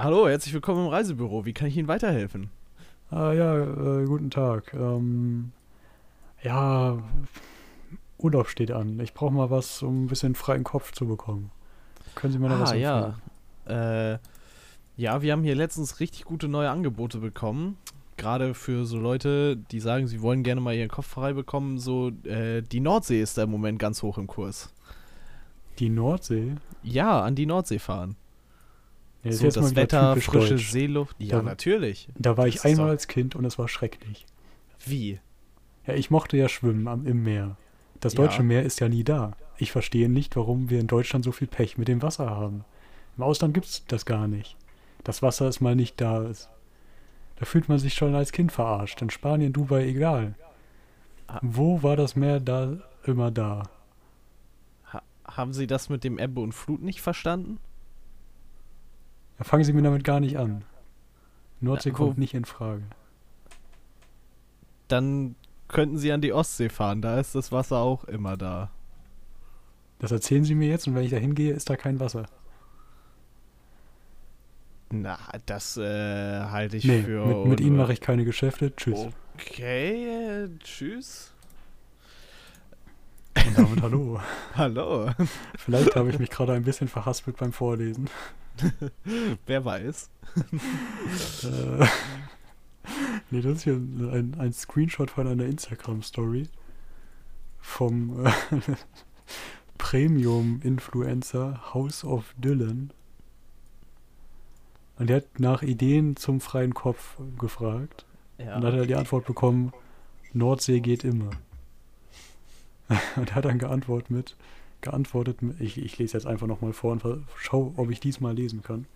Hallo, herzlich willkommen im Reisebüro. Wie kann ich Ihnen weiterhelfen? Ah, ja, äh, guten Tag. Ähm, ja, Urlaub steht an. Ich brauche mal was, um ein bisschen freien Kopf zu bekommen. Können Sie mir da ah, was ja. empfehlen? Äh, ja, wir haben hier letztens richtig gute neue Angebote bekommen. Gerade für so Leute, die sagen, sie wollen gerne mal ihren Kopf frei bekommen. So, äh, die Nordsee ist da im Moment ganz hoch im Kurs. Die Nordsee? Ja, an die Nordsee fahren. Ja, ist so, das Wetter, frische deutsch. Seeluft. Ja, Da- natürlich. Da war Das ich einmal als Kind und es war schrecklich. Wie? Ja, ich mochte ja schwimmen am, im Meer. Das Ja. deutsche Meer ist ja nie da. Ich verstehe nicht, warum wir in Deutschland so viel Pech mit dem Wasser haben. Im Ausland gibt es das gar nicht. Das Wasser ist mal nicht da. Ist. Da fühlt man sich schon als Kind verarscht. In Spanien, Dubai, egal. Ah. Wo war das Meer da immer da? Ha haben Sie das mit dem Ebbe und Flut nicht verstanden? Da fangen Sie mir damit gar nicht an. Nordsee kommt nicht in Frage. Dann könnten Sie an die Ostsee fahren. Da ist das Wasser auch immer da. Das erzählen Sie mir jetzt und wenn ich da hingehe, ist da kein Wasser. Na, das äh, halte ich Nee, für. mit, mit Ihnen mache ich keine Geschäfte. Tschüss. Okay, äh, tschüss. Und damit hallo. Hallo. Vielleicht habe ich mich gerade ein bisschen verhaspelt beim Vorlesen. Wer weiß. Äh, nee, das ist hier ein, ein Screenshot von einer Instagram-Story vom äh, Premium-Influencer House of Dylan. Und der hat nach Ideen zum freien Kopf gefragt. Ja. Und hat er die Antwort bekommen, Nordsee geht immer. Und er hat dann geantwortet mit, geantwortet ich, ich lese jetzt einfach nochmal vor und schau, ob ich diesmal lesen kann.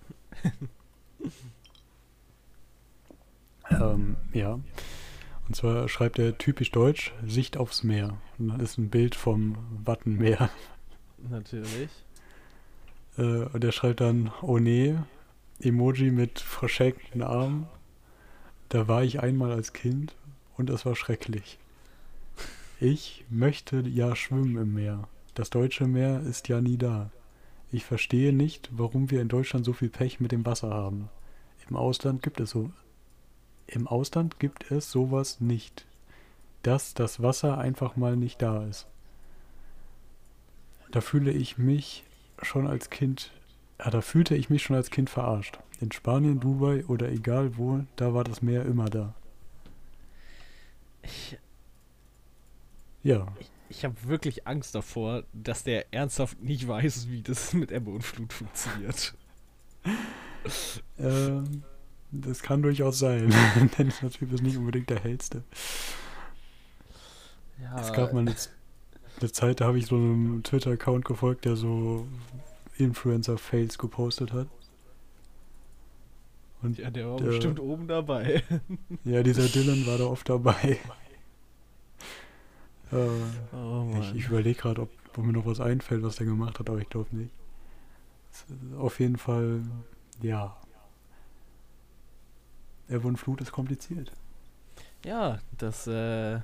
ähm, ja. Und zwar schreibt er typisch deutsch, Sicht aufs Meer. Und dann ist ein Bild vom Wattenmeer. Natürlich. Äh, und er schreibt dann, oh nee, Emoji mit verschränkten Armen. Da war ich einmal als Kind und es war schrecklich. Ich möchte ja schwimmen im Meer. Das deutsche Meer ist ja nie da. Ich verstehe nicht, warum wir in Deutschland so viel Pech mit dem Wasser haben. Im Ausland gibt es so. Im Ausland gibt es sowas nicht. Dass das Wasser einfach mal nicht da ist. Da fühle ich mich schon als Kind, ja, da fühlte ich mich schon als Kind verarscht. In Spanien, Dubai oder egal wo, da war das Meer immer da. Ich, Ja, ich habe wirklich Angst davor, dass der ernsthaft nicht weiß, wie das mit Ebbe und Flut funktioniert. ähm, das kann durchaus sein. Denn der Typ ist nicht unbedingt der hellste. Ja, Es gab mal eine, eine Zeit, da habe ich so einem Twitter-Account gefolgt, der so Influencer-Fails gepostet hat. Und ja, der war der- bestimmt oben dabei. ja, dieser Dylan war da oft dabei. Äh, Oh Ich, ich überlege gerade, ob, ob mir noch was einfällt, was der gemacht hat, aber ich glaube nicht. Auf jeden Fall, ja. Ebbe und Flut ist kompliziert. Ja, das, äh,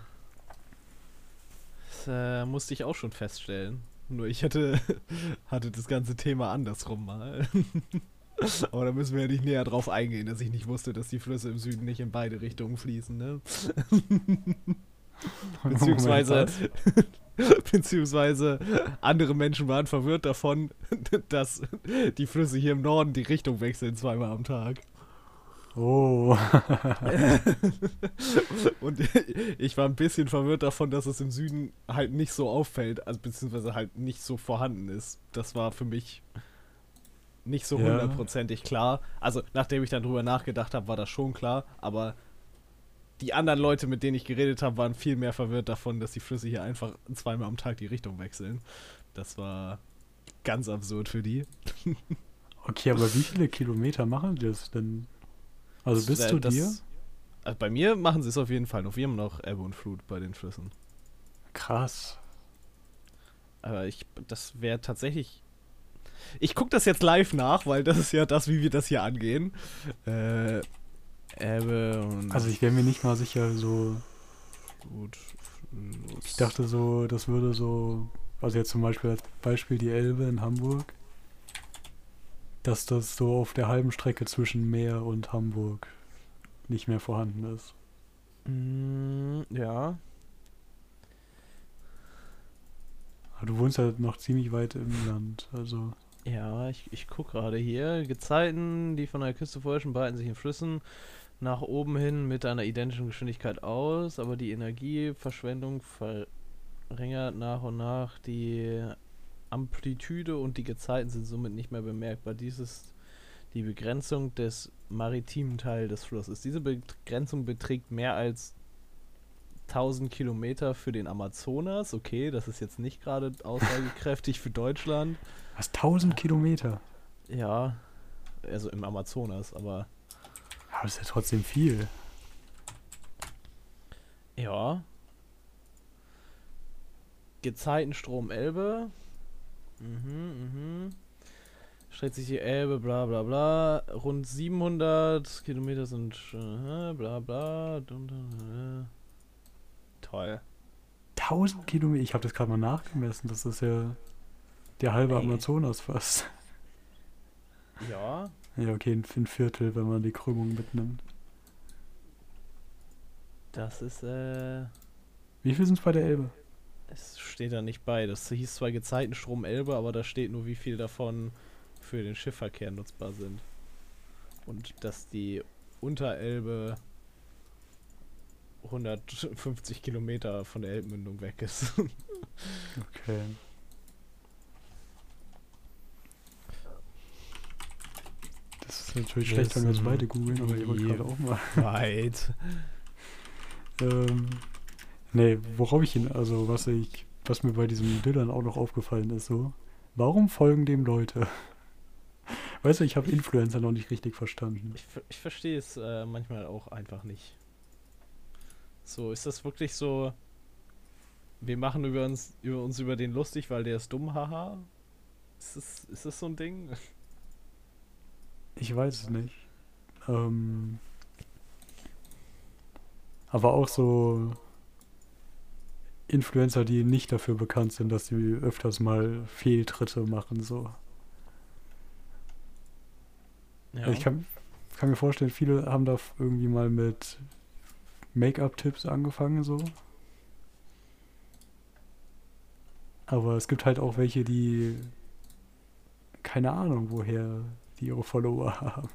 das äh, musste ich auch schon feststellen. Nur ich hatte, hatte das ganze Thema andersrum mal. Aber da müssen wir ja nicht näher drauf eingehen, dass ich nicht wusste, dass die Flüsse im Süden nicht in beide Richtungen fließen, ne? Beziehungsweise, beziehungsweise andere Menschen waren verwirrt davon, dass die Flüsse hier im Norden die Richtung wechseln zweimal am Tag. Oh, Und ich war ein bisschen verwirrt davon, dass es im Süden halt nicht so auffällt, also beziehungsweise halt nicht so vorhanden ist. Das war für mich nicht so Ja. hundertprozentig klar. Also nachdem ich dann drüber nachgedacht habe, war das schon klar, aber die anderen Leute, mit denen ich geredet habe, waren viel mehr verwirrt davon, dass die Flüsse hier einfach zweimal am Tag die Richtung wechseln. Das war ganz absurd für die. okay, aber wie viele Kilometer machen die das denn? Also bis Das- zu das- dir? Also bei mir machen sie es auf jeden Fall noch. Wir haben noch Ebbe und Flut bei den Flüssen. Krass. Aber ich, das wäre tatsächlich. Ich gucke das jetzt live nach, weil das ist ja das, wie wir das hier angehen. Äh, Ebbe und Also ich wäre mir nicht mal sicher, so. Fluss. Ich dachte so, das würde so. Also jetzt zum Beispiel als Beispiel die Elbe in Hamburg. dass das so auf der halben Strecke zwischen Meer und Hamburg nicht mehr vorhanden ist. Mm, ja. Aber du wohnst ja noch ziemlich weit im Land, also. Ja, ich, ich gucke gerade hier. Gezeiten, die von der Küste vorherrschen, breiten sich in Flüssen nach oben hin mit einer identischen Geschwindigkeit aus, aber die Energieverschwendung verringert nach und nach die Amplitude und die Gezeiten sind somit nicht mehr bemerkbar. Dies ist die Begrenzung des maritimen Teils des Flusses. Diese Begrenzung beträgt mehr als 1000 Kilometer für den Amazonas. Okay, das ist jetzt nicht gerade aussagekräftig für Deutschland. Was, 1000 Kilometer? Ja, also im Amazonas, aber. Aber das ist ja trotzdem viel. Ja. Gezeitenstrom Elbe. Mhm, mhm. Streckt sich die Elbe, bla bla bla. Rund 700 Kilometer sind. Äh, bla bla. Toll. 1000 Kilometer? Ich habe das gerade mal nachgemessen. Das ist ja der halbe Ey. Amazonas fast. Ja. Ja, okay, ein, Viertel, wenn man die Krümmung mitnimmt. Das ist, äh. Wie viel sind es bei der Elbe? Es steht da nicht bei. Das hieß zwar Gezeitenstrom Elbe, aber da steht nur, wie viel davon für den Schiffverkehr nutzbar sind. Und dass die Unterelbe 150 Kilometer von der Elbmündung weg ist. Okay. Das ist natürlich schlecht, wenn wir jetzt Wissen beide googeln, aber ich wollte gerade auch mal. Weit. Ähm, nee, worauf ich hin, also was ich, was mir bei diesem Dylan auch noch aufgefallen ist, so, warum folgen dem Leute? Weißt du, ich habe Influencer noch nicht richtig verstanden. Ich, ich verstehe es äh, manchmal auch einfach nicht. So, ist das wirklich so. Wir machen über uns, über uns über den lustig, weil der ist dumm, haha? Ist das, ist das so ein Ding? Ich weiß es nicht. Ähm, aber auch so Influencer, die nicht dafür bekannt sind, dass sie öfters mal Fehltritte machen, so. Ja. Ich kann, kann mir vorstellen, viele haben da irgendwie mal mit Make-up-Tipps angefangen, so. Aber es gibt halt auch welche, die keine Ahnung, woher die ihre Follower haben.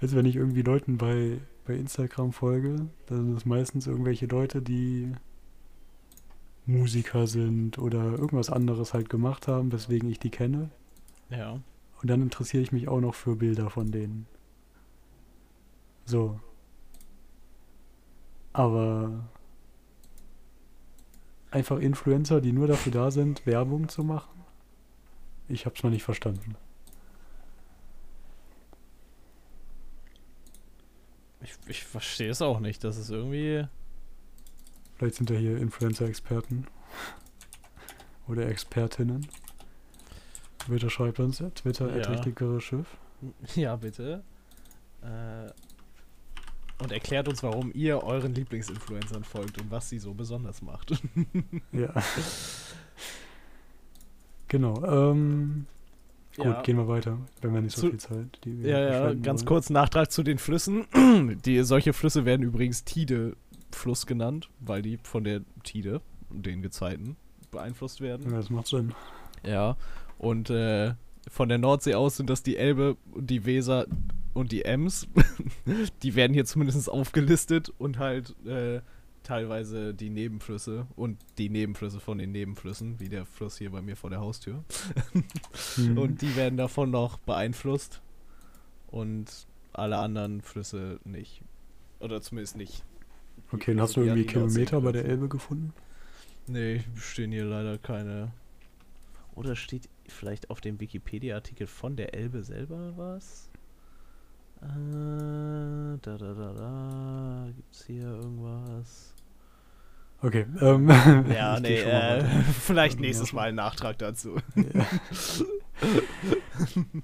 Also wenn ich irgendwie Leuten bei, bei Instagram folge, dann sind es meistens irgendwelche Leute, die Musiker sind oder irgendwas anderes halt gemacht haben, weswegen ich die kenne. ja. Und dann interessiere ich mich auch noch für Bilder von denen. So. Aber einfach Influencer, die nur dafür da sind, Werbung zu machen? Ich hab's noch nicht verstanden. Ich, ich verstehe es auch nicht. Das ist irgendwie. Vielleicht sind ja hier Influencer-Experten. Oder Expertinnen. Bitte schreibt uns ja, Twitter, Ja. ja. richtigere Schiff. Ja, bitte. Äh, und erklärt uns, warum ihr euren Lieblingsinfluencern folgt und was sie so besonders macht. Ja. genau. Ähm, gut, Ja. gehen wir weiter. Wir haben ja nicht so Zu- viel Zeit. Die wir Ja, ja, ganz wollen. kurz Nachtrag zu den Flüssen. Die, solche Flüsse werden übrigens Tide-Fluss genannt, weil die von der Tide, den Gezeiten, beeinflusst werden. Ja, das macht Sinn. Ja, und äh, von der Nordsee aus sind das die Elbe und die Weser und die Ems. die werden hier zumindest aufgelistet und halt äh, teilweise die Nebenflüsse und die Nebenflüsse von den Nebenflüssen, wie der Fluss hier bei mir vor der Haustür. Mhm. Und die werden davon noch beeinflusst und alle anderen Flüsse nicht. Oder zumindest nicht. okay, dann hast du irgendwie Kilometer bei der. Elbe gefunden? Nee, stehen hier leider keine. Oder steht vielleicht auf dem Wikipedia-Artikel von der Elbe selber was? Äh, da, da, da, da. Gibt's hier irgendwas? Okay. Ähm, Ja, nee, äh, vielleicht nächstes. Mal ein Nachtrag dazu. Ja.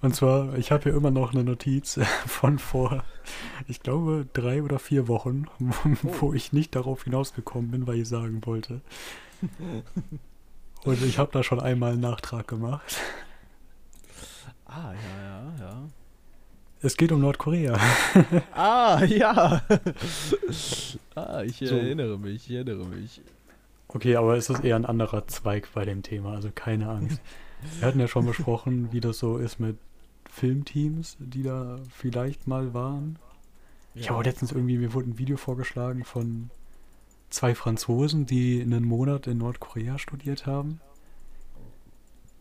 Und zwar, ich habe hier immer noch eine Notiz von vor, ich glaube, drei oder vier Wochen, wo ich nicht darauf hinausgekommen bin, weil ich sagen wollte. Und ich habe da schon einmal einen Nachtrag gemacht. Ah, ja, ja, ja. Es geht um Nordkorea. Ah, ja. ah, ich So. erinnere mich, ich erinnere mich. Okay, aber es ist eher ein anderer Zweig bei dem Thema, also keine Angst. Wir hatten ja schon besprochen, wie das so ist mit Filmteams, die da vielleicht mal waren. Ich habe letztens irgendwie, mir wurde ein Video vorgeschlagen von zwei Franzosen, die einen Monat in Nordkorea studiert haben.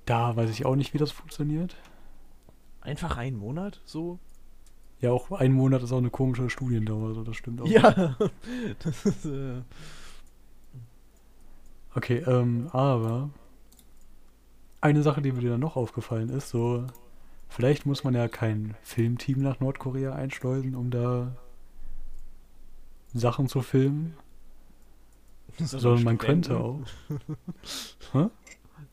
Da weiß ich auch nicht, wie das funktioniert. Einfach einen Monat so? Ja, auch ein Monat ist auch eine komische Studiendauer, also das stimmt auch. Ja. Das ist, äh, Okay, ähm, aber eine Sache, die mir dann noch aufgefallen ist, so, vielleicht muss man ja kein Filmteam nach Nordkorea einschleusen, um da Sachen zu filmen, sondern man könnte auch. Hä?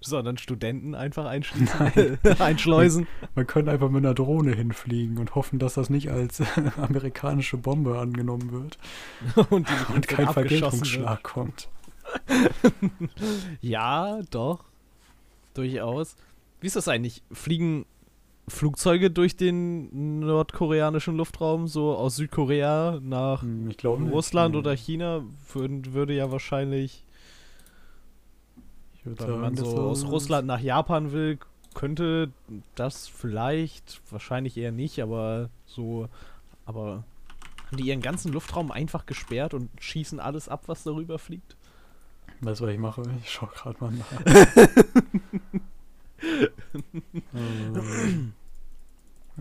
Sondern Studenten einfach einschleusen. Man könnte einfach mit einer Drohne hinfliegen und hoffen, dass das nicht als amerikanische Bombe angenommen wird Und, die und kein abgeschossen wird. Kommt. Ja, doch. Durchaus. Wie ist das eigentlich? Fliegen Flugzeuge durch den nordkoreanischen Luftraum, so aus Südkorea nach Hm, glaube nicht. Russland Nee. oder China? Würden, würde ja wahrscheinlich, Würd wenn man so aus Russland nach Japan will, könnte das vielleicht, wahrscheinlich eher nicht, aber so, aber haben die ihren ganzen Luftraum einfach gesperrt und schießen alles ab, was darüber fliegt? Weißt du, was ich mache? Ich schau gerade mal nach. Ähm,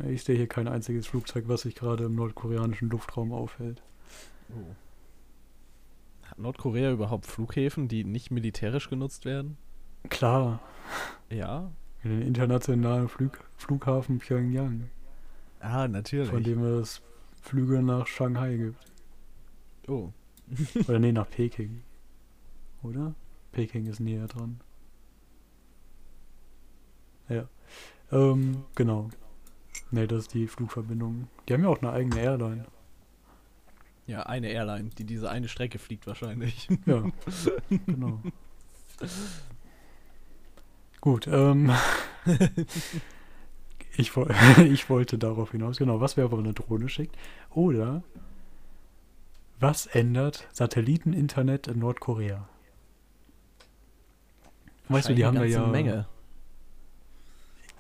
ich sehe hier kein einziges Flugzeug, was sich gerade im nordkoreanischen Luftraum aufhält. Hat Nordkorea überhaupt Flughäfen, die nicht militärisch genutzt werden? Klar, Ja. den internationalen Flug, Flughafen Pyongyang, Ah, natürlich. von dem es Flüge nach Shanghai gibt. oh. Oder nee, nach Peking. Oder? Peking ist näher dran. Ja. Ähm, genau. Nee, das ist die Flugverbindung. Die haben ja auch eine eigene Airline. Ja, eine Airline, die diese eine Strecke fliegt wahrscheinlich. Ja, genau. Gut, ähm. ich, ich wollte darauf hinaus. Genau, was wäre, wenn man eine Drohne schickt? Oder was ändert Satelliteninternet in Nordkorea? Weißt du, die haben da ja. Menge.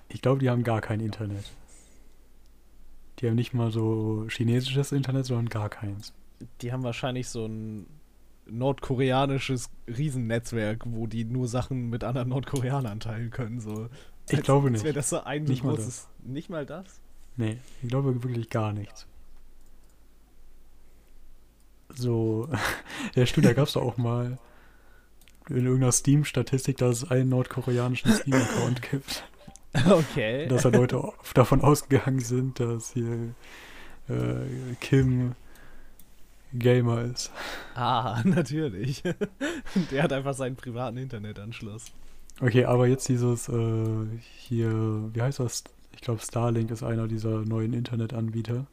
Ich glaube, die haben gar kein Internet. Die haben nicht mal so chinesisches Internet, sondern gar keins. Die haben wahrscheinlich so ein nordkoreanisches Riesennetzwerk, wo die nur Sachen mit anderen Nordkoreanern teilen können. So. Ich Als- glaube als nicht. wäre das so ein Nicht mal großes. Nicht mal das? Nee, ich glaube wirklich gar nichts. So, ja stimmt, da gab es doch auch mal in irgendeiner Steam-Statistik, dass es einen nordkoreanischen Steam-Account gibt. Okay. Dass da Leute davon ausgegangen sind, dass hier äh, Kim Gamer ist. ah, natürlich. Der hat einfach seinen privaten Internetanschluss. Okay, aber jetzt dieses äh, hier, wie heißt das? Ich glaube, Starlink ist einer dieser neuen Internetanbieter.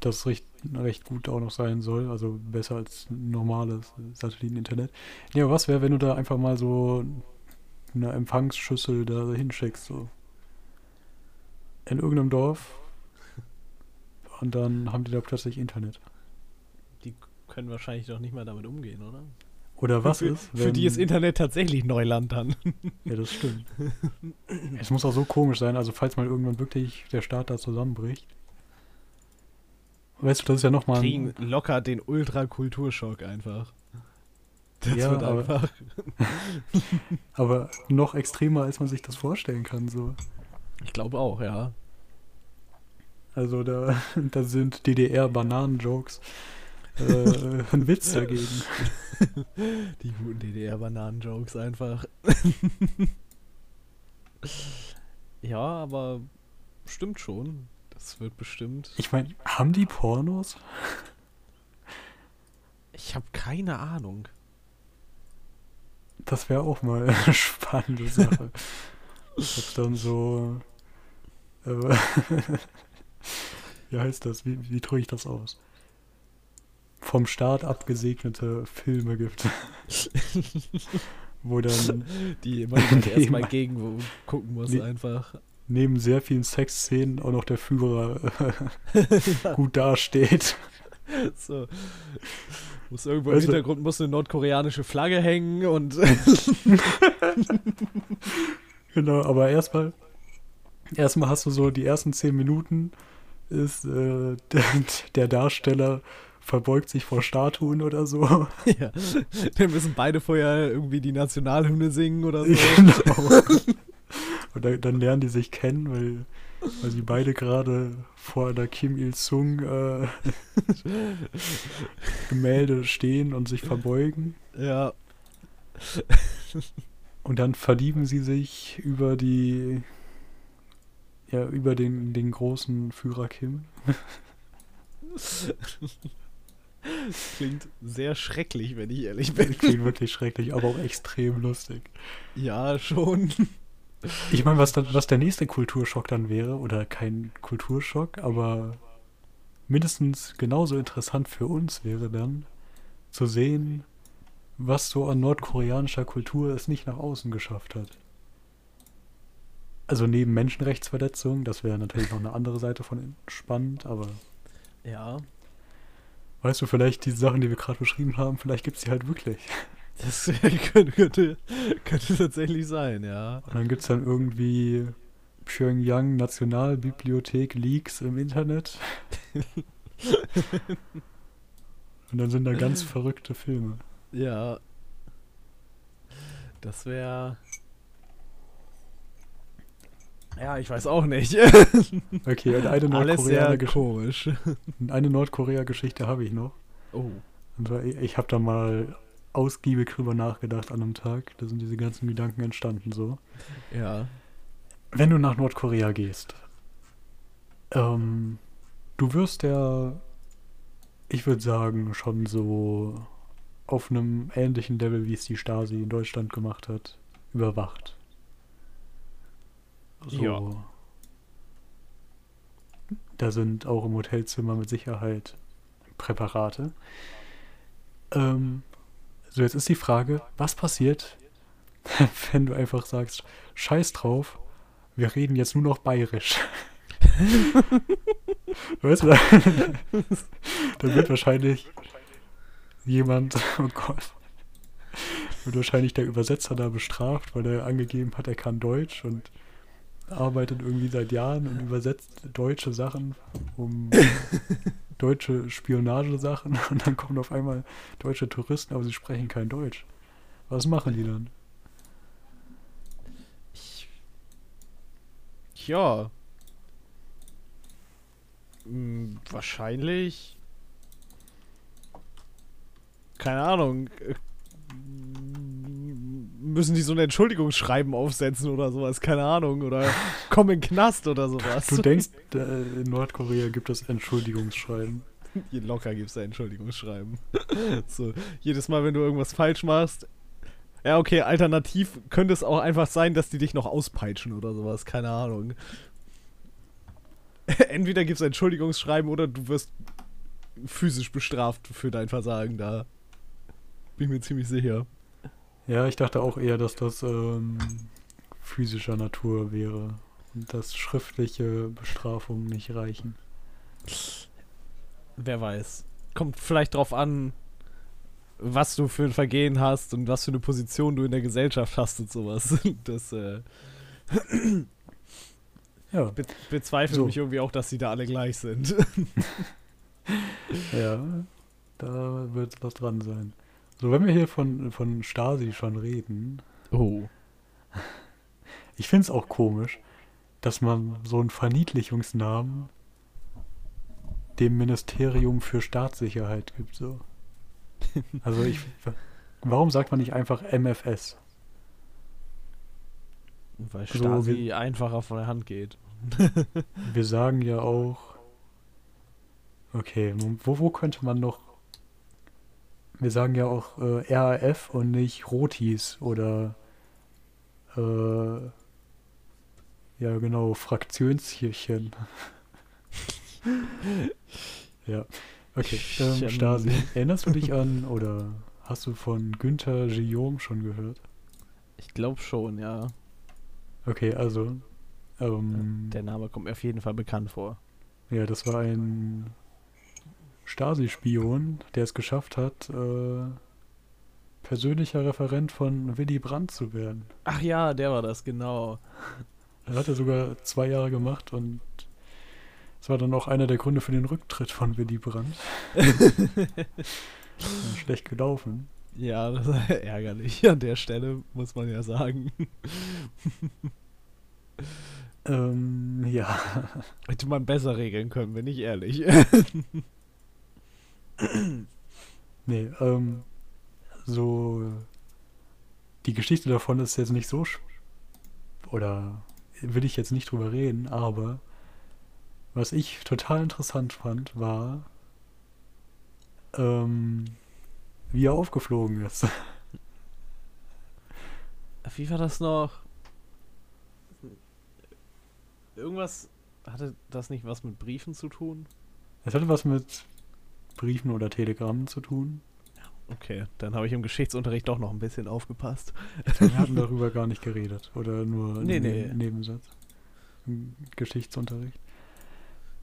Das recht, recht gut auch noch sein soll, also besser als normales Satelliteninternet. Ja, aber was wäre, wenn du da einfach mal so eine Empfangsschüssel da hinschickst, so in irgendeinem Dorf und dann haben die da plötzlich Internet. Die können wahrscheinlich doch nicht mal damit umgehen, oder? Oder was für, ist, Für die ist wenn- Internet tatsächlich Neuland dann. Ja, das stimmt. es muss auch so komisch sein, also falls mal irgendwann wirklich der Staat da zusammenbricht. Weißt du, das ist ja nochmal Kriegen locker den Ultra-Kulturschock einfach. Das Ja, wird aber- einfach. aber noch extremer, als man sich das vorstellen kann. So. Ich glaube auch, ja. Also da, da sind DDR-Bananen-Jokes äh, ein Witz dagegen. Die guten DDR-Bananen-Jokes einfach. ja, aber stimmt schon. Das wird bestimmt. Ich meine, haben die Pornos? Ich habe keine Ahnung. Das wäre auch mal eine spannende Sache. Ob dann so. Äh, wie heißt das? Wie, wie drücke ich das aus? Vom Staat abgesegnete Filme gibt. Wo dann. Die man halt erstmal gegen gucken muss, Nee. einfach. neben sehr vielen Sexszenen auch noch der Führer äh, gut dasteht. So. Muss irgendwo Weißt im du- Hintergrund muss eine nordkoreanische Flagge hängen und Genau, aber erstmal, erstmal hast du so die ersten zehn Minuten ist äh, der, der Darsteller verbeugt sich vor Statuen oder so. ja, dann müssen beide vorher irgendwie die Nationalhymne singen oder so. genau. Und dann, dann lernen die sich kennen, weil, weil sie beide gerade vor einer Kim Il-sung äh, Gemälde stehen und sich verbeugen. Ja, Und dann verlieben sie sich über die, ja, über den, den großen Führer Kim. klingt sehr schrecklich, wenn ich ehrlich bin. Klingt wirklich schrecklich, aber auch extrem lustig. Ja, schon. Ich meine, was, dann, was der nächste Kulturschock dann wäre, oder kein Kulturschock, aber mindestens genauso interessant für uns wäre dann zu sehen, was so an nordkoreanischer Kultur es nicht nach außen geschafft hat. Also neben Menschenrechtsverletzungen, das wäre natürlich noch eine andere Seite von spannend, aber Ja, weißt du, vielleicht die Sachen, die wir gerade beschrieben haben, vielleicht gibt es die halt wirklich. Das könnte, könnte, tatsächlich sein, ja. Und dann gibt es dann irgendwie Pyongyang Nationalbibliothek Leaks im Internet. Und dann sind da ganz verrückte Filme. Ja. Das wäre. Ja, ich weiß auch nicht. Okay, und eine Nordkorea-Geschichte eine Nordkorea-Geschichte habe ich noch. Oh. Und ich habe da mal ausgiebig drüber nachgedacht an einem Tag. Da sind diese ganzen Gedanken entstanden so. Ja. Wenn du nach Nordkorea gehst, ähm, du wirst ja, ich würde sagen, schon so auf einem ähnlichen Level, wie es die Stasi in Deutschland gemacht hat, überwacht. So. Ja. Da sind auch im Hotelzimmer mit Sicherheit Präparate. Ähm, so, jetzt ist die Frage, was passiert, wenn du einfach sagst, scheiß drauf, wir reden jetzt nur noch bayerisch. weißt du, da, wird wahrscheinlich jemand, oh Gott, wird wahrscheinlich der Übersetzer da bestraft, weil er angegeben hat, er kann Deutsch und arbeitet irgendwie seit Jahren und übersetzt deutsche Sachen, um deutsche Spionagesachen und dann kommen auf einmal deutsche Touristen, aber sie sprechen kein Deutsch. Was machen die dann? Ich, ja. Hm, wahrscheinlich. Keine Ahnung. Müssen die so ein Entschuldigungsschreiben aufsetzen oder sowas? Keine Ahnung. Oder kommen in den Knast oder sowas. Du denkst, äh, in Nordkorea gibt es Entschuldigungsschreiben. Locker gibt es da Entschuldigungsschreiben. so, jedes Mal, wenn du irgendwas falsch machst. Ja, okay, alternativ könnte es auch einfach sein, dass die dich noch auspeitschen oder sowas. Keine Ahnung. Entweder gibt es Entschuldigungsschreiben oder du wirst physisch bestraft für dein Versagen da. Bin mir ziemlich sicher. Ja, ich dachte auch eher, dass das ähm, physischer Natur wäre und dass schriftliche Bestrafungen nicht reichen. Wer weiß. Kommt vielleicht drauf an, was du für ein Vergehen hast und was für eine Position du in der Gesellschaft hast und sowas. Das äh, Ja, be bezweifle So. mich irgendwie auch, dass sie da alle gleich sind. ja, da wird was dran sein. So, wenn wir hier von, von Stasi schon reden, Oh. ich finde es auch komisch, dass man so einen Verniedlichungsnamen dem Ministerium für Staatssicherheit gibt. So. Also ich, warum sagt man nicht einfach MFS? Weil So, Stasi einfacher von der Hand geht. Wir sagen ja auch, okay, wo, wo könnte man noch, wir sagen ja auch äh, RAF und nicht Rotis oder äh, ja genau, Fraktionshierchen. ja, okay, ähm. Stasi. Erinnerst du dich an oder hast du von Günther Guillaume schon gehört? Ich glaube schon, ja. Okay, also Ähm, Der Name kommt mir auf jeden Fall bekannt vor. ja, das war ein Stasi-Spion, der es geschafft hat, äh, persönlicher Referent von Willy Brandt zu werden. Ach ja, der war das, genau. Das hat er sogar zwei Jahre gemacht und das war dann auch einer der Gründe für den Rücktritt von Willy Brandt. Schlecht gelaufen. Ja, das ist ärgerlich an der Stelle, muss man ja sagen. Ähm, ja. Hätte man besser regeln können, bin ich ehrlich. Nee, ähm, so die Geschichte davon ist jetzt nicht so sch- oder will ich jetzt nicht drüber reden, aber was ich total interessant fand, war, ähm, wie er aufgeflogen ist. Wie war das noch? Irgendwas hatte das nicht was mit Briefen zu tun? Es hatte was mit Briefen oder Telegrammen zu tun. Okay, dann habe ich im Geschichtsunterricht doch noch ein bisschen aufgepasst. Wir hatten darüber gar nicht geredet oder nur Nee, einen nee. Ne- Nebensatz im Geschichtsunterricht.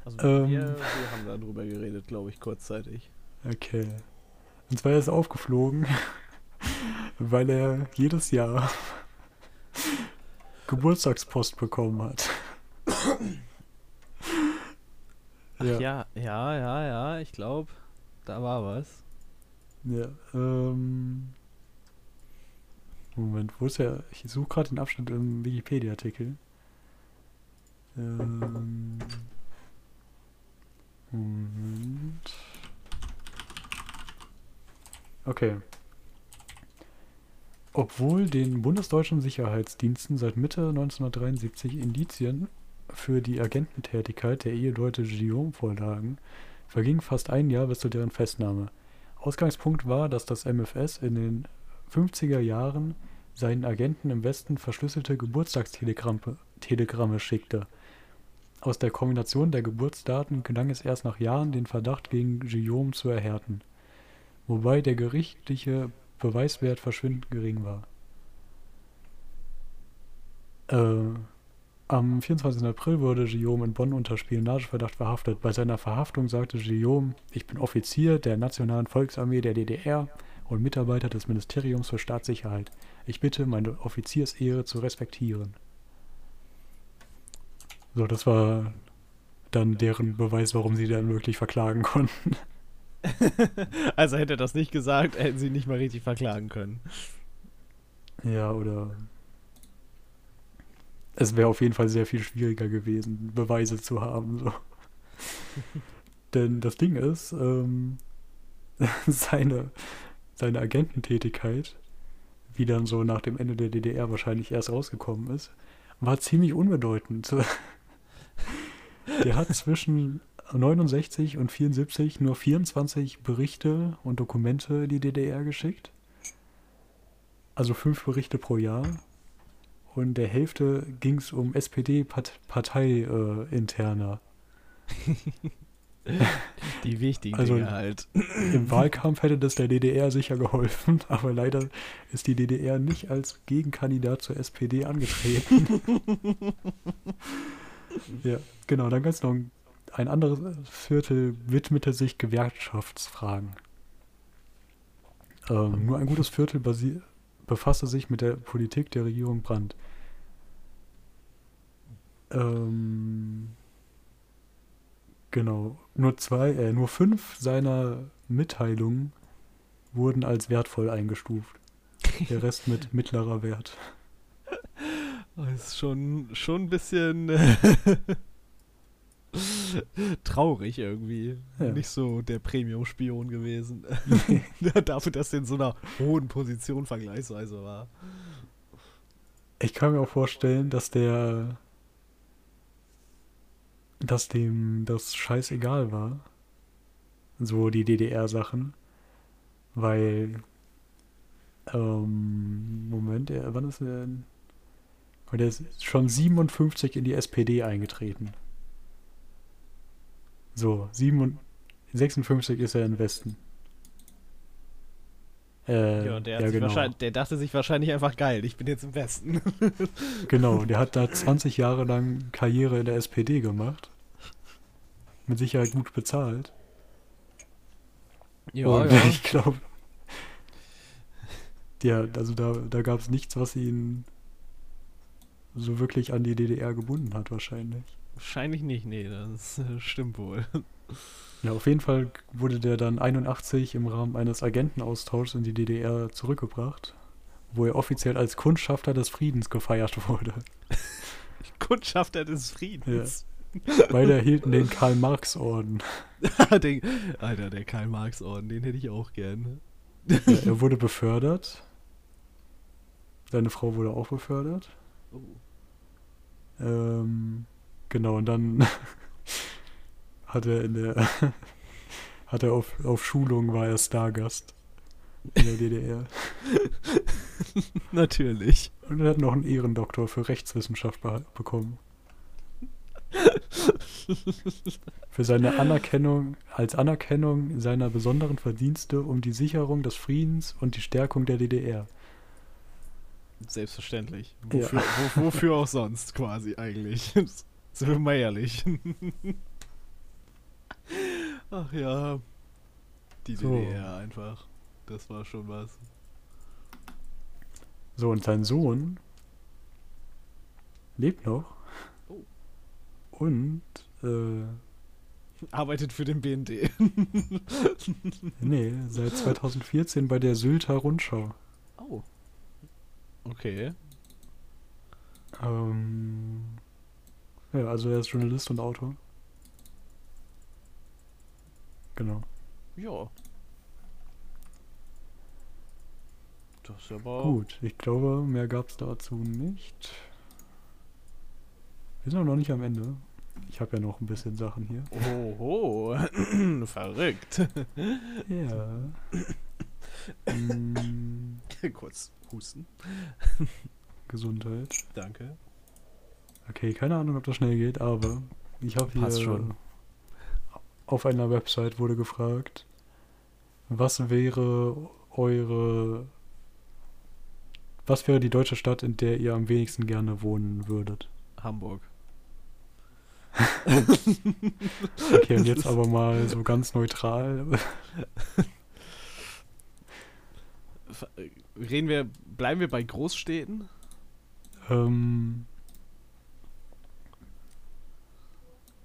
Also Ähm. wir, wir haben darüber geredet, glaube ich, kurzzeitig. Okay. Und zwar ist er aufgeflogen, weil er jedes Jahr Geburtstagspost bekommen hat. Ach ja, ja, ja, ja, ich glaube, da war was. Ja, ähm. Moment, wo ist er? Ich suche gerade den Abschnitt im Wikipedia-Artikel. Ähm. Moment. Okay. Obwohl den bundesdeutschen Sicherheitsdiensten seit Mitte 1973 Indizien für die Agententätigkeit der Eheleute Guillaume vorlagen, verging fast ein Jahr bis zu deren Festnahme. Ausgangspunkt war, dass das MFS in den 50er Jahren seinen Agenten im Westen verschlüsselte Geburtstagstelegramme Telegramme schickte. Aus der Kombination der Geburtsdaten gelang es erst nach Jahren, den Verdacht gegen Guillaume zu erhärten, wobei der gerichtliche Beweiswert verschwindend gering war. Äh, am 24. April wurde Guillaume in Bonn unter Spionageverdacht verhaftet. Bei seiner Verhaftung sagte Guillaume, ich bin Offizier der Nationalen Volksarmee der DDR und Mitarbeiter des Ministeriums für Staatssicherheit. Ich bitte, meine Offiziersehre zu respektieren. So, das war dann deren Beweis, warum sie dann wirklich verklagen konnten. also hätte er das nicht gesagt, hätten sie nicht mal richtig verklagen können. Ja, oder es wäre auf jeden Fall sehr viel schwieriger gewesen, Beweise zu haben. So. Denn das Ding ist, ähm, seine, seine Agententätigkeit, wie dann so nach dem Ende der DDR wahrscheinlich erst rausgekommen ist, war ziemlich unbedeutend. Der hat zwischen 69 und 74 nur 24 Berichte und Dokumente in die DDR geschickt. Also fünf Berichte pro Jahr. Und der Hälfte ging es um SPD-Partei-Interner. Die wichtigen Also- Dinge halt. Im Wahlkampf hätte das der DDR sicher geholfen, aber leider ist die DDR nicht als Gegenkandidat zur SPD angetreten. ja, genau, dann ganz noch ein, ein anderes Viertel widmete sich Gewerkschaftsfragen. Ähm, nur ein gutes Viertel befasste sich mit der Politik der Regierung Brandt. Ähm, genau, nur zwei, äh, nur fünf seiner Mitteilungen wurden als wertvoll eingestuft. Der Rest mit mittlerer Wert. Das ist schon, schon ein bisschen traurig irgendwie. Ja. Nicht so der Premium-Spion gewesen. Dafür, dass der in so einer hohen Position vergleichsweise war. Ich kann mir auch vorstellen, dass der, dass dem das scheißegal war. So die DDR-Sachen. Weil, ähm, Moment, er, wann ist er denn? Oh, Der ist schon 57 in die SPD eingetreten. So, 57, 56 ist er im Westen. Äh, Ja, und der, ja, genau. der dachte sich wahrscheinlich einfach geil, ich bin jetzt im Westen. Genau, der hat da 20 Jahre lang Karriere in der SPD gemacht. Mit Sicherheit gut bezahlt. Und ich glaube, ja, also da, da gab es nichts, was ihn so wirklich an die DDR gebunden hat, wahrscheinlich. Wahrscheinlich nicht, nee, das äh, stimmt wohl. Ja, auf jeden Fall wurde der dann 81 im Rahmen eines Agentenaustauschs in die DDR zurückgebracht, wo er offiziell als Kundschafter des Friedens gefeiert wurde. Kundschafter des Friedens. Beide erhielten den Karl-Marx-Orden. den, Alter, der Karl-Marx-Orden, den hätte ich auch gern. Ja, er wurde befördert. Seine Frau wurde auch befördert. Oh. Ähm, genau, und dann hat er in der hat er auf, auf Schulung war er Stargast in der DDR. Natürlich. Und er hat noch einen Ehrendoktor für Rechtswissenschaft bekommen. Für seine Anerkennung, als Anerkennung seiner besonderen Verdienste um die Sicherung des Friedens und die Stärkung der DDR. Selbstverständlich. Ja. Wofür, wo, wofür auch sonst quasi eigentlich. Sind wir mal ehrlich. Ach ja. Die So. DDR einfach. Das war schon was. So, und sein Sohn lebt noch. Oh. Und, äh, Arbeitet für den BND. nee, seit 2014 bei der Sylter Rundschau. Oh. Okay. Ähm, ja, also er ist Journalist und Autor. Genau. Ja. Das ist aber. Gut, ich glaube, mehr gab es dazu nicht. Wir sind noch nicht am Ende. Ich habe ja noch ein bisschen Sachen hier. Oho. Verrückt. Ja. mm, Kurz husten. Gesundheit. Danke. Okay, keine Ahnung, ob das schnell geht, aber ich habe hier Passt schon. Auf einer Website wurde gefragt, was wäre eure was wäre die deutsche Stadt, in der ihr am wenigsten gerne wohnen würdet? Hamburg. Okay, und jetzt aber mal so ganz neutral. Reden wir, bleiben wir bei Großstädten? ähm,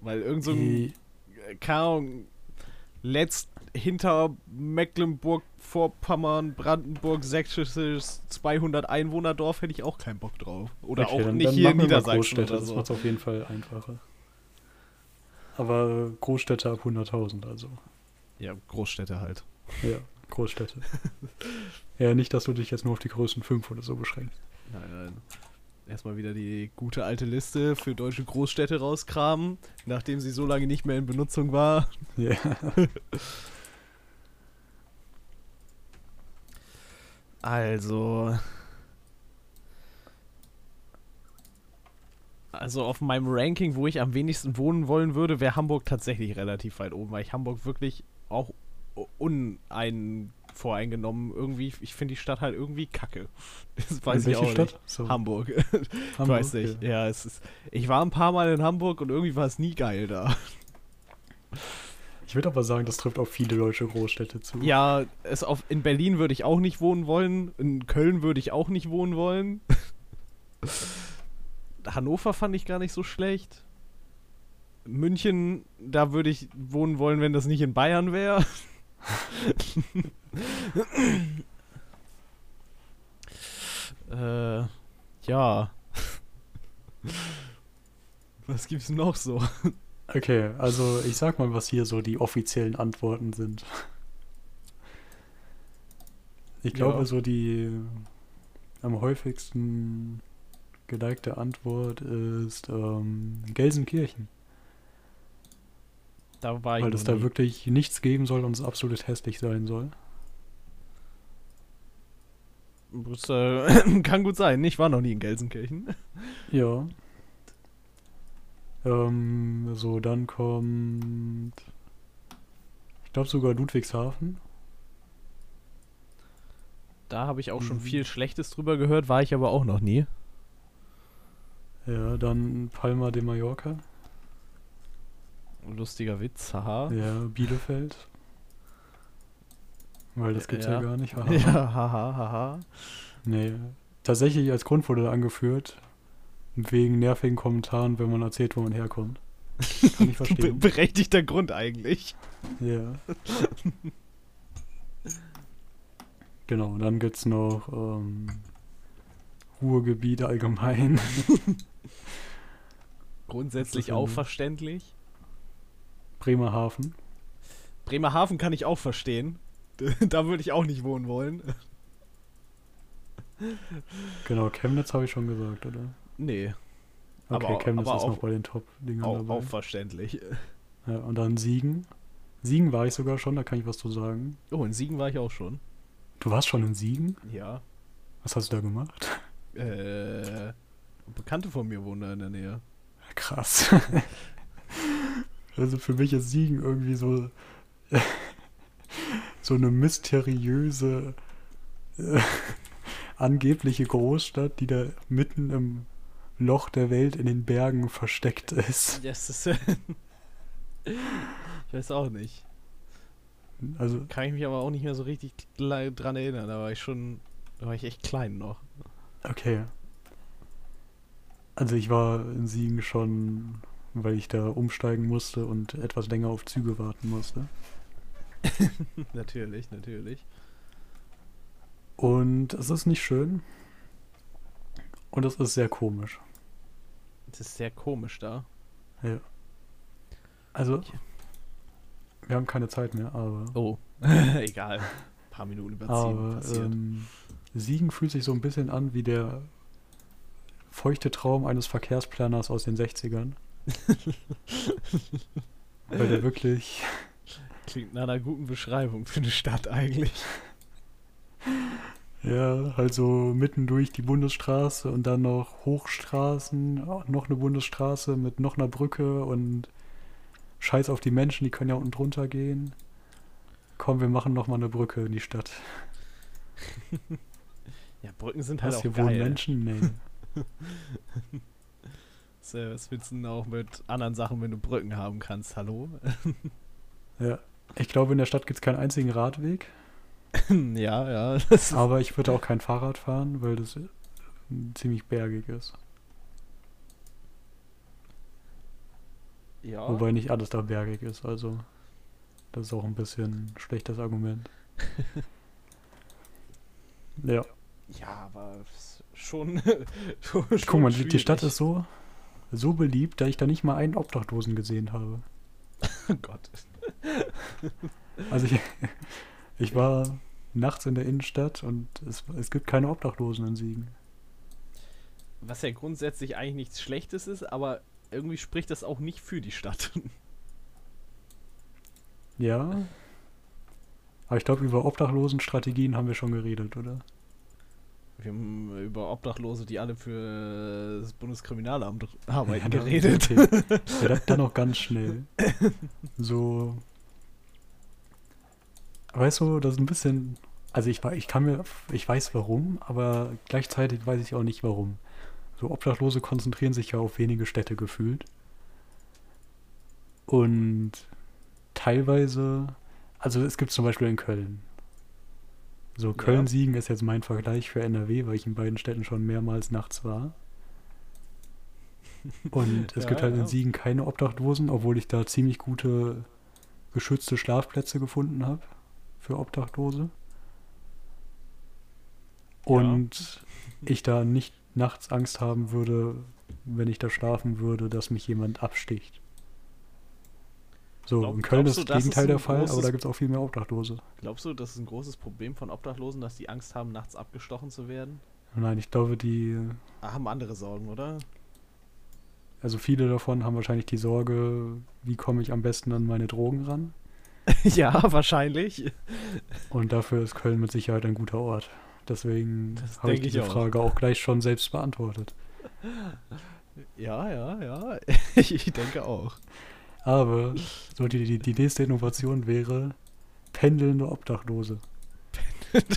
Weil irgend so ein, keine Ahnung, letzt hinter Mecklenburg-Vorpommern, Brandenburg, sächsisches 200 Einwohnerdorf hätte ich auch keinen Bock drauf. Oder okay, auch dann, nicht dann hier in Niedersachsen Großstädte, oder das so. macht auf jeden Fall einfacher. Aber Großstädte ab 100.000, also. Ja, Großstädte halt. Ja, Großstädte. ja, nicht, dass du dich jetzt nur auf die größten fünf oder so beschränkst. Nein, nein. Erstmal wieder die gute alte Liste für deutsche Großstädte rauskramen, nachdem sie so lange nicht mehr in Benutzung war. Ja. Also. Also auf meinem Ranking, wo ich am wenigsten wohnen wollen würde, wäre Hamburg tatsächlich relativ weit oben, weil ich Hamburg wirklich auch unvoreingenommen irgendwie, ich finde die Stadt halt irgendwie kacke. Das weiß In ich auch Stadt? nicht. So, Hamburg. Hamburg, weiß nicht. Ja. Ja, es ist. Ich war ein paar Mal in Hamburg und irgendwie war es nie geil da. Ich würde aber sagen, das trifft auf viele deutsche Großstädte zu. Ja, es auf, in Berlin würde ich auch nicht wohnen wollen. In Köln würde ich auch nicht wohnen wollen. Hannover fand ich gar nicht so schlecht. München, da würde ich wohnen wollen, wenn das nicht in Bayern wäre. äh, ja. Was gibt's noch so? Okay, also ich sag mal, was hier so die offiziellen Antworten sind. Ich glaube, Ja. so die am häufigsten gelikte Antwort ist ähm, Gelsenkirchen. Da war Weil es da nie. wirklich nichts geben soll und es absolut hässlich sein soll. Das, äh, kann gut sein. Ich war noch nie in Gelsenkirchen. Ja. Ähm, so, dann kommt. Ich glaube sogar Ludwigshafen. Da habe ich auch schon Mhm. viel Schlechtes drüber gehört, war ich aber auch noch nie. Ja, dann Palma de Mallorca. Lustiger Witz, haha. Ja, Bielefeld. Weil das gibt's ja, Ja. gar nicht. haha. Ja, haha, haha. Nee. Tatsächlich als Grund wurde angeführt, wegen nervigen Kommentaren, wenn man erzählt, wo man herkommt. Kann ich Be verstehen. berechtigter Grund eigentlich. Ja. genau, und dann gibt's noch ähm, Ruhrgebiet allgemein. Grundsätzlich auch verständlich. Bremerhaven. Bremerhaven kann ich auch verstehen. da würde ich auch nicht wohnen wollen. Genau, Chemnitz habe ich schon gesagt, oder? Nee, Okay, Aber- Chemnitz aber ist auch- noch bei den Top-Dingern auch, dabei. auch verständlich. Ja, und dann Siegen. Siegen war ich sogar schon, da kann ich was zu sagen. Oh, in Siegen war ich auch schon. Du warst schon in Siegen? Ja. Was hast du da gemacht? Äh, Bekannte von mir wohnen da in der Nähe. Krass. also für mich ist Siegen irgendwie so so eine mysteriöse äh, angebliche Großstadt, die da mitten im Loch der Welt in den Bergen versteckt ist. Ist. ich weiß auch nicht. Also Kann ich mich aber auch nicht mehr so richtig dran erinnern. Da war ich schon. Da war ich echt klein noch. okay. Also ich war in Siegen schon, weil ich da umsteigen musste und etwas länger auf Züge warten musste. natürlich, natürlich. Und es ist nicht schön. Und es ist sehr komisch. Das ist sehr komisch da. Ja. Also, wir haben keine Zeit mehr, aber, Oh. Egal. Ein paar Minuten überziehen. aber passiert. ähm, Siegen fühlt sich so ein bisschen an wie der feuchte Traum eines Verkehrsplaners aus den 60ern. Weil der wirklich, Klingt nach einer guten Beschreibung für eine Stadt eigentlich. ja, halt so mitten durch die Bundesstraße und dann noch Hochstraßen, noch eine Bundesstraße mit noch einer Brücke und Scheiß auf die Menschen, die können ja unten drunter gehen. Komm, wir machen noch mal eine Brücke in die Stadt. Ja, Brücken sind halt Was, auch hier wohnen geil. Menschen? Nee. Was, äh, was willst du denn auch mit anderen Sachen, wenn du Brücken haben kannst? Hallo? Ja. Ich glaube, in der Stadt gibt es keinen einzigen Radweg, ja, ja. Aber ich würde auch kein Fahrrad fahren, weil das äh, ziemlich bergig ist. ja. Wobei nicht alles da bergig ist, also das ist auch ein bisschen ein schlechtes Argument. ja, Ja, aber schon. schon guck mal, die, die Stadt schwierig. ist so, so beliebt, dass ich da nicht mal einen Obdachlosen gesehen habe. Oh Gott. Also ich, ich war nachts in der Innenstadt und es, es gibt keine Obdachlosen in Siegen. Was ja grundsätzlich eigentlich nichts Schlechtes ist, aber irgendwie spricht das auch nicht für die Stadt. Ja. Aber ich glaube, über Obdachlosenstrategien haben wir schon geredet, oder? Wir haben über Obdachlose, die alle für das Bundeskriminalamt arbeiten, Ja, geredet. Okay. Ja, das dann auch ganz schnell. So. Weißt du, das ist ein bisschen. Also ich, ich kann mir. Ich weiß warum, aber gleichzeitig weiß ich auch nicht warum. So Obdachlose konzentrieren sich ja auf wenige Städte gefühlt. Und teilweise. Also es gibt zum Beispiel in Köln. So, Ja. Köln-Siegen ist jetzt mein Vergleich für NRW, weil ich in beiden Städten schon mehrmals nachts war. Und es Ja, gibt halt ja. in Siegen keine Obdachlosen, obwohl ich da ziemlich gute geschützte Schlafplätze gefunden habe für Obdachlose. Und ich da nicht nachts Angst haben würde, wenn ich da schlafen würde, dass mich jemand absticht. So, Glaub- in Köln ist das Gegenteil der Fall, aber da gibt es auch viel mehr Obdachlose. Glaubst du, das ist ein großes Problem von Obdachlosen, dass die Angst haben, nachts abgestochen zu werden? Nein, ich glaube, die, Ah, haben andere Sorgen, oder? also viele davon haben wahrscheinlich die Sorge, wie komme ich am besten an meine Drogen ran? ja, wahrscheinlich. Und dafür ist Köln mit Sicherheit ein guter Ort. Deswegen habe ich denk ich diese auch. Frage auch gleich schon selbst beantwortet. Ja, ja, ja. ich denke auch. Aber so die, die, die nächste Innovation wäre pendelnde Obdachlose.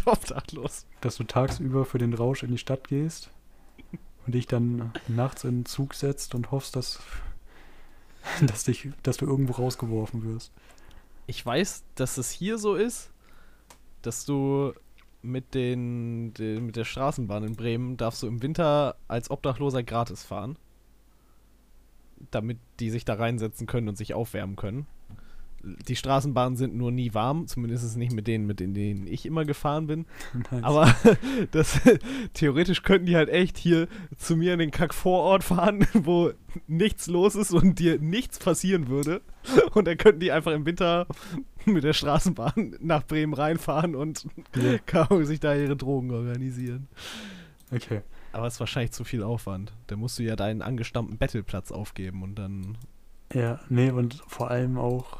Obdachlos. dass du tagsüber für den Rausch in die Stadt gehst und dich dann nachts in den Zug setzt und hoffst, dass, dass, dich, dass du irgendwo rausgeworfen wirst. Ich weiß, dass es hier so ist, dass du mit, den, den, mit der Straßenbahn in Bremen darfst du im Winter als Obdachloser gratis fahren. Damit die sich da reinsetzen können und sich aufwärmen können. Die Straßenbahnen sind nur nie warm, zumindest nicht mit denen, mit denen ich immer gefahren bin. Nice. Aber das theoretisch könnten die halt echt hier zu mir in den Kack-Vorort fahren, wo nichts los ist und dir nichts passieren würde. Und dann könnten die einfach im Winter mit der Straßenbahn nach Bremen reinfahren und Ja. sich da ihre Drogen organisieren. Okay. Aber es ist wahrscheinlich zu viel Aufwand. Da musst du ja deinen angestammten Battleplatz aufgeben und dann. Ja, nee, und vor allem auch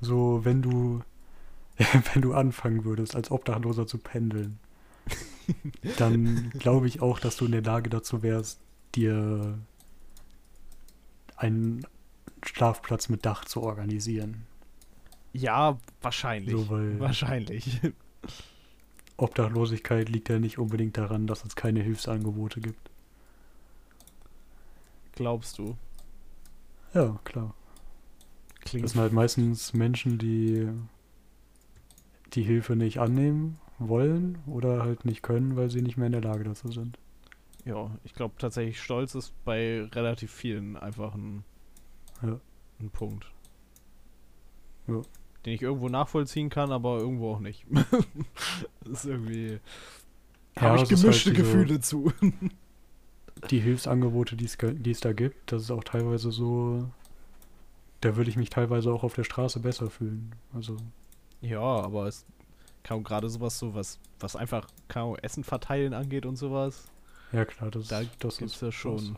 so, wenn du, wenn du anfangen würdest, als Obdachloser zu pendeln, dann glaube ich auch, dass du in der Lage dazu wärst, dir einen Schlafplatz mit Dach zu organisieren. Ja, wahrscheinlich. So, wahrscheinlich. Obdachlosigkeit liegt ja nicht unbedingt daran, dass es keine Hilfsangebote gibt. Glaubst du? Ja, klar. Klingt Das sind halt meistens Menschen, die die Hilfe nicht annehmen wollen oder halt nicht können, weil sie nicht mehr in der Lage dazu sind. Ja, ich glaube tatsächlich, Stolz ist bei relativ vielen einfach ein, Ja. ein Punkt. Ja. Den ich irgendwo nachvollziehen kann, aber irgendwo auch nicht. das ist irgendwie. Ja, Habe ich ist gemischte halt Gefühle zu. Die Hilfsangebote, die es, da gibt, das ist auch teilweise so, da würde ich mich teilweise auch auf der Straße besser fühlen. Also, ja, aber es kann gerade sowas so, was, was einfach Ahnung, Essen verteilen angeht und sowas. ja klar, das, Da das gibt's ist ja schon.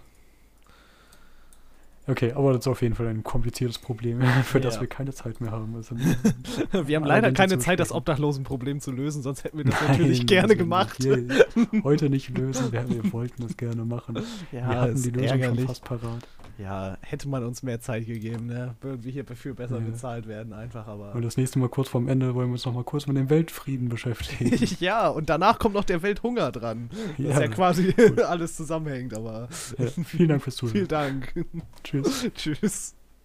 Okay, aber das ist auf jeden Fall ein kompliziertes Problem, für das Ja. wir keine Zeit mehr haben. Also, Wir haben leider keine Zeit, das. Obdachlosenproblem zu lösen, sonst hätten wir das natürlich Nein, gerne gemacht. heute nicht lösen, wir, wir wollten das gerne machen. Ja, wir hatten die Lösung ärgerlich. schon fast parat. Ja, hätte man uns mehr Zeit gegeben, ne? Würden wir hierfür besser Ja. bezahlt werden, einfach, aber. Und das nächste Mal kurz vorm Ende wollen wir uns noch mal kurz mit dem Weltfrieden beschäftigen. ja, und danach kommt noch der Welthunger dran. Das ja, ja quasi alles zusammenhängt, aber ja, vielen Dank fürs Zuhören. vielen Dank. Tschüss. Tschüss.